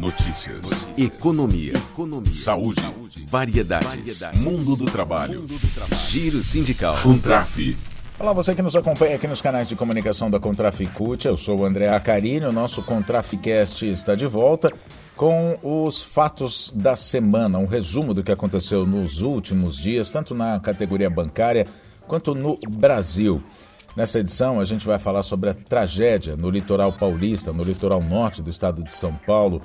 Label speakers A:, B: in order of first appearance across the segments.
A: Notícias. Notícias. Economia. Economia. Saúde. Saúde. Variedades. Variedades. Mundo do trabalho. Mundo do trabalho. Giro sindical. Contraf.
B: Olá, você que nos acompanha aqui nos canais de comunicação da Contraficute. Eu sou o André Acarini. O nosso Contraficast está de volta com os fatos da semana, um resumo do que aconteceu nos últimos dias, tanto na categoria bancária quanto no Brasil. Nessa edição, a gente vai falar sobre a tragédia no litoral paulista, no litoral norte do estado de São Paulo,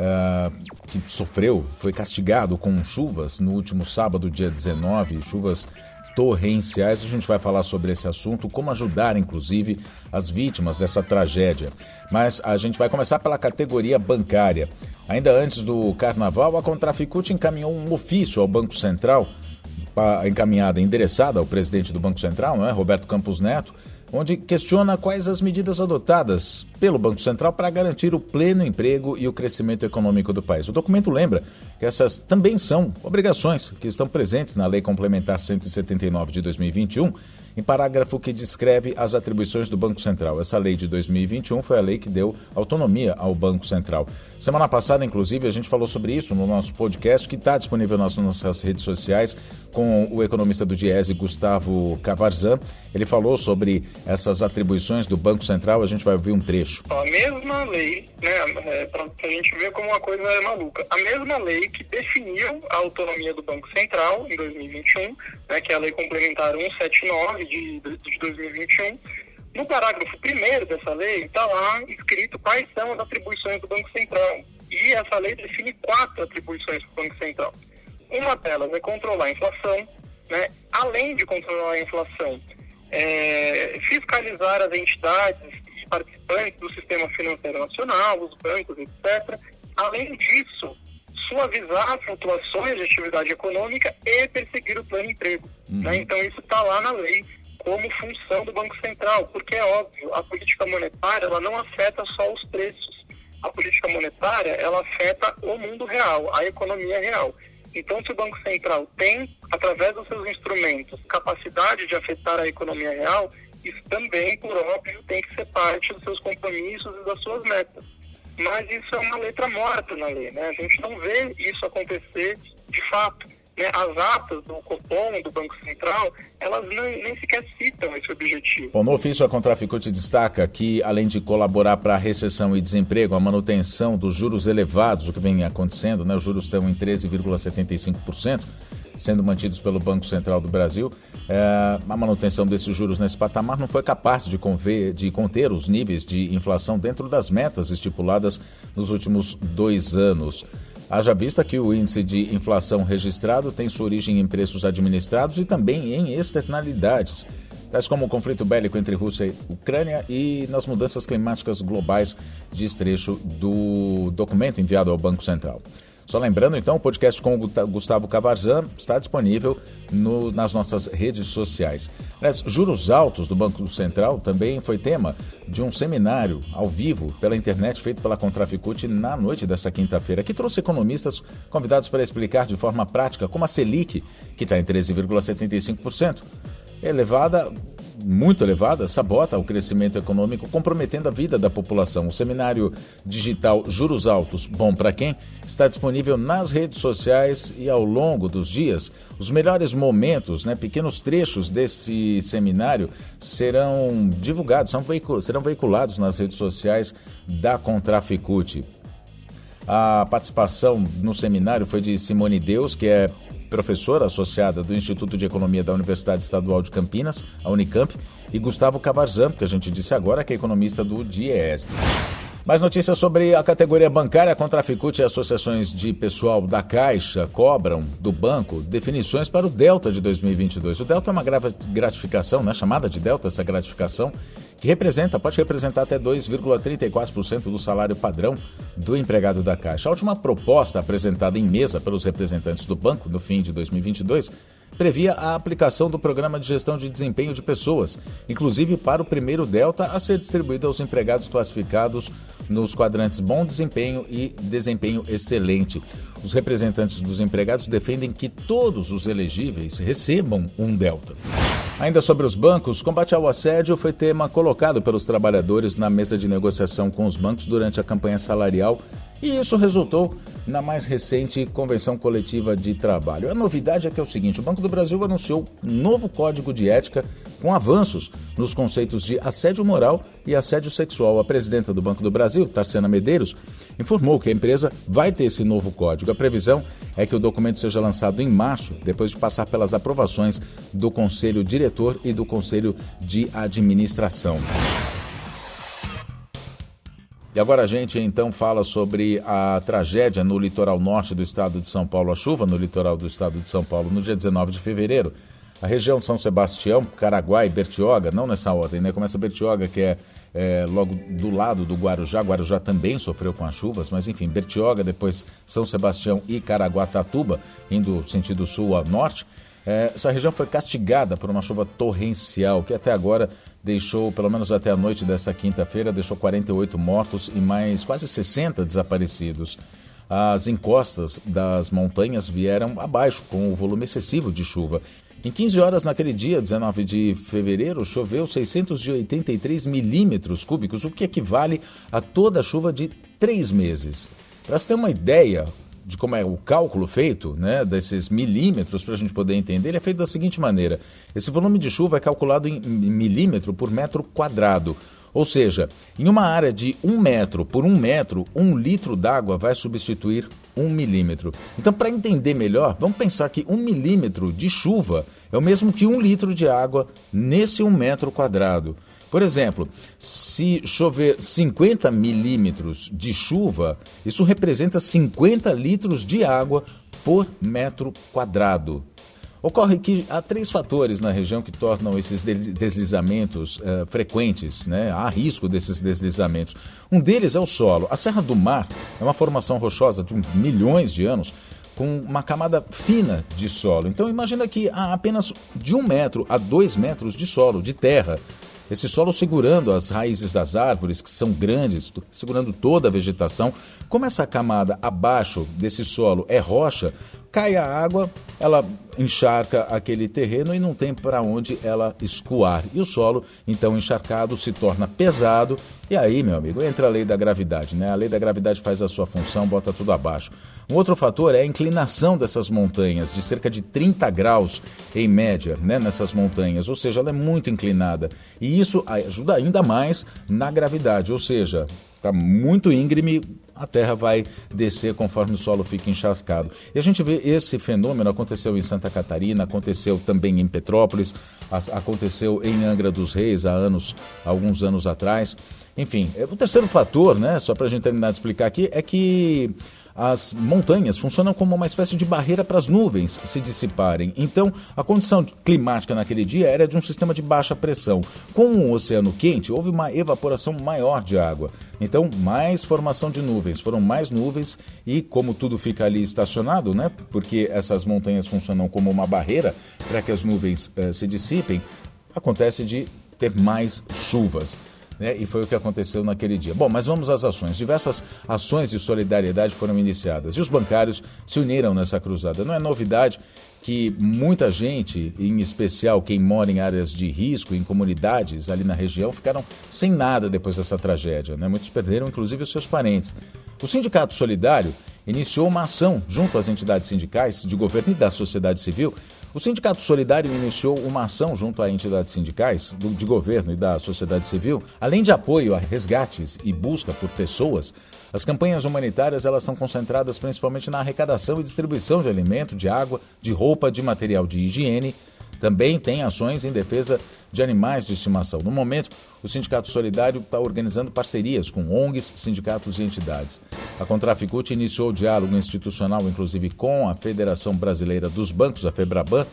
B: uh, que sofreu, foi castigado com chuvas no último sábado, dia 19, chuvas torrenciais. A gente vai falar sobre esse assunto, como ajudar, inclusive, as vítimas dessa tragédia. Mas a gente vai começar pela categoria bancária. Ainda antes do carnaval, a Contraficute encaminhou um ofício ao Banco Central encaminhada, endereçada ao presidente do Banco Central, não é? Roberto Campos Neto, onde questiona quais as medidas adotadas pelo Banco Central para garantir o pleno emprego e o crescimento econômico do país. O documento lembra que essas também são obrigações que estão presentes na Lei Complementar 179 de 2021 em parágrafo que descreve as atribuições do Banco Central. Essa lei de 2021 foi a lei que deu autonomia ao Banco Central. Semana passada, inclusive, a gente falou sobre isso no nosso podcast, que está disponível nas nossas redes sociais, com o economista do Diese, Gustavo Cavarzan. Ele falou sobre essas atribuições do Banco Central. A gente vai ouvir um trecho.
C: A mesma lei, né, é, para a gente ver como uma coisa é maluca, a mesma lei que definiu a autonomia do Banco Central em 2021, né, que é a Lei Complementar 179 de, de 2021, no parágrafo primeiro dessa lei está lá escrito quais são as atribuições do Banco Central. E essa lei define quatro atribuições do Banco Central. Uma delas é controlar a inflação, né? além de controlar a inflação, é, fiscalizar as entidades e participantes do sistema financeiro nacional, os bancos, etc. Além disso, suavizar flutuações de atividade econômica e perseguir o plano emprego. Uhum. Né? Então, isso está lá na lei como função do Banco Central, porque é óbvio, a política monetária ela não afeta só os preços. A política monetária ela afeta o mundo real, a economia real. Então, se o Banco Central tem, através dos seus instrumentos, capacidade de afetar a economia real, isso também, por óbvio, tem que ser parte dos seus compromissos e das suas metas. Mas isso é uma letra morta na lei, né? A gente não vê isso acontecer de fato né, as atas do Copom, do Banco Central, elas nem, sequer citam esse objetivo.
B: Bom, no ofício, a Contraficute destaca que, além de colaborar para a recessão e desemprego, a manutenção dos juros elevados, o que vem acontecendo, né, os juros estão em 13,75%, sendo mantidos pelo Banco Central do Brasil, é, a manutenção desses juros nesse patamar não foi capaz de, conver, de conter os níveis de inflação dentro das metas estipuladas nos últimos dois anos. Haja vista que o índice de inflação registrado tem sua origem em preços administrados e também em externalidades, tais como o conflito bélico entre Rússia e Ucrânia e nas mudanças climáticas globais, diz trecho do documento enviado ao Banco Central. Só lembrando, então, o podcast com o Gustavo Cavarzan está disponível no, nas nossas redes sociais. Aliás, juros altos do Banco Central também foi tema de um seminário ao vivo pela internet feito pela Contraficute na noite dessa quinta-feira, que trouxe economistas convidados para explicar de forma prática como a Selic, que está em 13,75%, elevada muito elevada sabota o crescimento econômico, comprometendo a vida da população. O seminário digital Juros Altos, bom para quem? Está disponível nas redes sociais e ao longo dos dias. Os melhores momentos, né, pequenos trechos desse seminário serão divulgados, serão veiculados nas redes sociais da Contraficute. A participação no seminário foi de Simone Deus, que é professora associada do Instituto de Economia da Universidade Estadual de Campinas, a Unicamp, e Gustavo Cavarzan, que a gente disse agora, que é economista do DIESB. Mais notícias sobre a categoria bancária. A Contraficute e associações de pessoal da Caixa cobram do banco definições para o Delta de 2022. O Delta é uma gratificação, né, chamada de Delta, essa gratificação, que representa, pode representar até 2,34% do salário padrão do empregado da Caixa. A última proposta apresentada em mesa pelos representantes do banco no fim de 2022 previa a aplicação do programa de gestão de desempenho de pessoas, inclusive para o primeiro Delta a ser distribuído aos empregados classificados nos quadrantes bom desempenho e desempenho excelente. Os representantes dos empregados defendem que todos os elegíveis recebam um Delta. Ainda sobre os bancos, combate ao assédio foi tema colocado pelos trabalhadores na mesa de negociação com os bancos durante a campanha salarial E isso resultou na mais recente convenção coletiva de trabalho. A novidade é que é o seguinte: o Banco do Brasil anunciou um novo código de ética com avanços nos conceitos de assédio moral e assédio sexual. A presidenta do Banco do Brasil, Tarciana Medeiros, informou que a empresa vai ter esse novo código. A previsão é que o documento seja lançado em março, depois de passar pelas aprovações do Conselho Diretor e do Conselho de Administração. E agora a gente então fala sobre a tragédia no litoral norte do estado de São Paulo, a chuva no litoral do estado de São Paulo no dia 19 de fevereiro. A região de São Sebastião, Caraguá e Bertioga, não nessa ordem, né? Começa Bertioga, que é, é, logo do lado do Guarujá. Guarujá também sofreu com as chuvas, mas enfim, Bertioga, depois São Sebastião e Caraguatatuba, indo sentido sul a norte. É, essa região foi castigada por uma chuva torrencial que até agora deixou, pelo menos até a noite dessa quinta-feira, deixou 48 mortos e mais quase 60 desaparecidos. As encostas das montanhas vieram abaixo com o volume excessivo de chuva. Em 15 horas naquele dia, 19 de fevereiro, choveu 683 milímetros cúbicos, o que equivale a toda a chuva de três meses. Para você ter uma ideia, de como é o cálculo feito, né, desses milímetros, para a gente poder entender, ele é feito da seguinte maneira: esse volume de chuva é calculado em milímetro por metro quadrado. Ou seja, em uma área de um metro por um metro, um litro d'água vai substituir um milímetro. Então, para entender melhor, vamos pensar que um milímetro de chuva é o mesmo que um litro de água nesse um metro quadrado. Por exemplo, se chover 50 milímetros de chuva, isso representa 50 litros de água por metro quadrado. Ocorre que há três fatores na região que tornam esses deslizamentos uh, frequentes, né? há risco desses deslizamentos. Um deles é o solo. A Serra do Mar é uma formação rochosa de milhões de anos com uma camada fina de solo. Então imagina que há apenas de um metro a dois metros de solo, de terra. Esse solo segurando as raízes das árvores, que são grandes, segurando toda a vegetação. Como essa camada abaixo desse solo é rocha, cai a água, ela encharca aquele terreno e não tem para onde ela escoar. E o solo, então encharcado, se torna pesado. E aí, meu amigo, entra a lei da gravidade, né? A lei da gravidade faz a sua função, bota tudo abaixo. Um outro fator é a inclinação dessas montanhas, de cerca de 30 graus em média, né, nessas montanhas, ou seja, ela é muito inclinada. E isso ajuda ainda mais na gravidade, ou seja, está muito íngreme, a terra vai descer conforme o solo fica encharcado. E a gente vê esse fenômeno aconteceu em Santa Catarina, aconteceu também em Petrópolis, aconteceu em Angra dos Reis há anos, alguns anos atrás. Enfim, o terceiro fator, né, só para a gente terminar de explicar aqui, é que as montanhas funcionam como uma espécie de barreira para as nuvens se dissiparem. Então, a condição climática naquele dia era de um sistema de baixa pressão. Com o oceano quente, houve uma evaporação maior de água. Então, mais formação de nuvens. Foram mais nuvens e, como tudo fica ali estacionado, né? Porque essas montanhas funcionam como uma barreira para que as nuvens eh, se dissipem, acontece de ter mais chuvas né? E foi o que aconteceu naquele dia. Bom, mas vamos às ações. Diversas ações de solidariedade foram iniciadas e os bancários se uniram nessa cruzada. Não é novidade que muita gente, em especial quem mora em áreas de risco, em comunidades ali na região, ficaram sem nada depois dessa tragédia. Né? Muitos perderam, inclusive, os seus parentes. O Sindicato Solidário iniciou uma ação junto às entidades sindicais, de governo e da sociedade civil o Sindicato Solidário iniciou uma ação junto a entidades sindicais, do, de governo e da sociedade civil. Além de apoio a resgates e busca por pessoas, as campanhas humanitárias elas estão concentradas principalmente na arrecadação e distribuição de alimento, de água, de roupa, de material de higiene, também tem ações em defesa de animais de estimação. No momento, o Sindicato Solidário está organizando parcerias com ONGs, sindicatos e entidades. A Contraficute iniciou o diálogo institucional, inclusive com a Federação Brasileira dos Bancos, a FEBRABAN,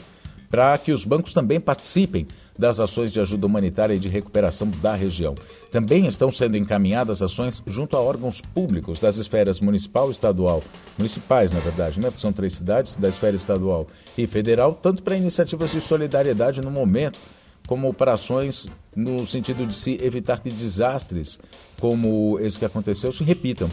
B: para que os bancos também participem das ações de ajuda humanitária e de recuperação da região. Também estão sendo encaminhadas ações junto a órgãos públicos das esferas municipal e estadual, municipais, na verdade, né? porque são três cidades, da esfera estadual e federal, tanto para iniciativas de solidariedade no momento, como para ações no sentido de se evitar que desastres como esse que aconteceu se repitam.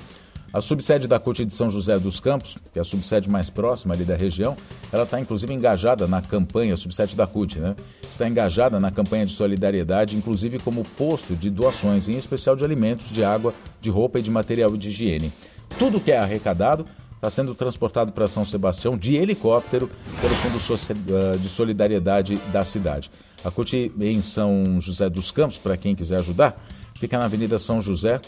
B: A subsede da CUT de São José dos Campos, que é a subsede mais próxima ali da região, ela está inclusive engajada na campanha, a subsede da CUT, né? Está engajada na campanha de solidariedade, inclusive como posto de doações, em especial de alimentos, de água, de roupa e de material de higiene. Tudo que é arrecadado está sendo transportado para São Sebastião de helicóptero pelo Fundo ah, de Solidariedade da cidade. A CUT em São José dos Campos, para quem quiser ajudar, fica na Avenida São José,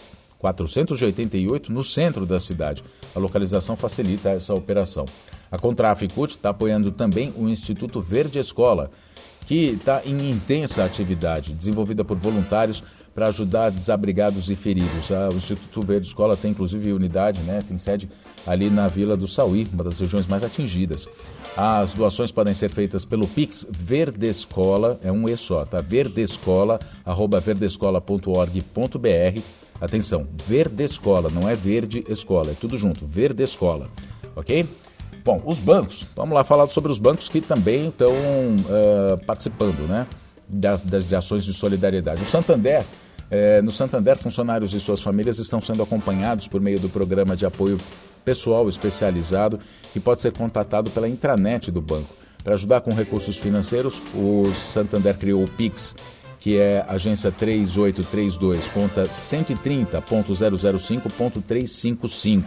B: 488, no centro da cidade. A localização facilita essa operação. A Contraficut está apoiando também o Instituto Verde Escola, que está em intensa atividade, desenvolvida por voluntários para ajudar desabrigados e feridos. O Instituto Verde Escola tem inclusive unidade, né? tem sede ali na Vila do Sauí, uma das regiões mais atingidas. As doações podem ser feitas pelo Pix Verdescola, é um E só, tá? Verdescola, arroba verdescola.org.br Atenção, Verde Escola, não é Verde Escola, é tudo junto, Verde Escola, ok? Bom, os bancos, vamos lá falar sobre os bancos que também estão uh, participando né, das, das ações de solidariedade. O Santander, eh, no Santander, funcionários e suas famílias estão sendo acompanhados por meio do programa de apoio pessoal especializado que pode ser contatado pela intranet do banco. Para ajudar com recursos financeiros, o Santander criou o Pix que é agência 3832, conta 130.005.355.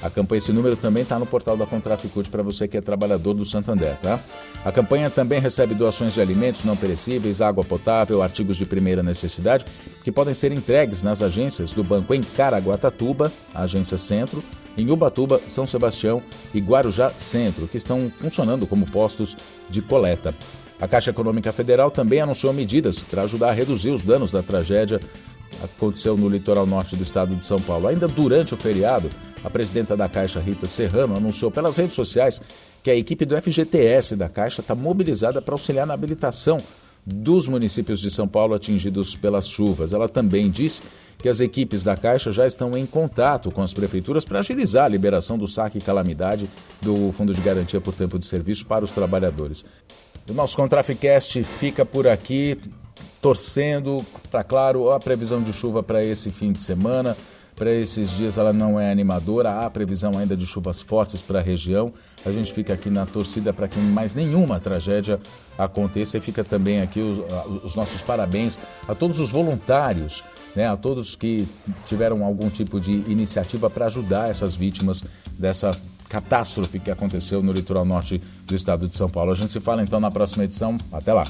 B: A campanha, esse número também está no portal da Contraficute para você que é trabalhador do Santander, tá? A campanha também recebe doações de alimentos não perecíveis, água potável, artigos de primeira necessidade, que podem ser entregues nas agências do banco em Caraguatatuba, agência Centro, em Ubatuba, São Sebastião e Guarujá Centro, que estão funcionando como postos de coleta. A Caixa Econômica Federal também anunciou medidas para ajudar a reduzir os danos da tragédia que aconteceu no litoral norte do estado de São Paulo. Ainda durante o feriado, a presidenta da Caixa, Rita Serrano, anunciou pelas redes sociais que a equipe do FGTS da Caixa está mobilizada para auxiliar na habilitação dos municípios de São Paulo atingidos pelas chuvas. Ela também disse que as equipes da Caixa já estão em contato com as prefeituras para agilizar a liberação do saque calamidade do Fundo de Garantia por Tempo de Serviço para os trabalhadores. O nosso Contraficast fica por aqui, torcendo para, claro, a previsão de chuva para esse fim de semana. Para esses dias ela não é animadora, há previsão ainda de chuvas fortes para a região. A gente fica aqui na torcida para que mais nenhuma tragédia aconteça e fica também aqui os, os nossos parabéns a todos os voluntários, né, a todos que tiveram algum tipo de iniciativa para ajudar essas vítimas dessa catástrofe que aconteceu no litoral norte do estado de São Paulo. A gente se fala então na próxima edição. Até lá.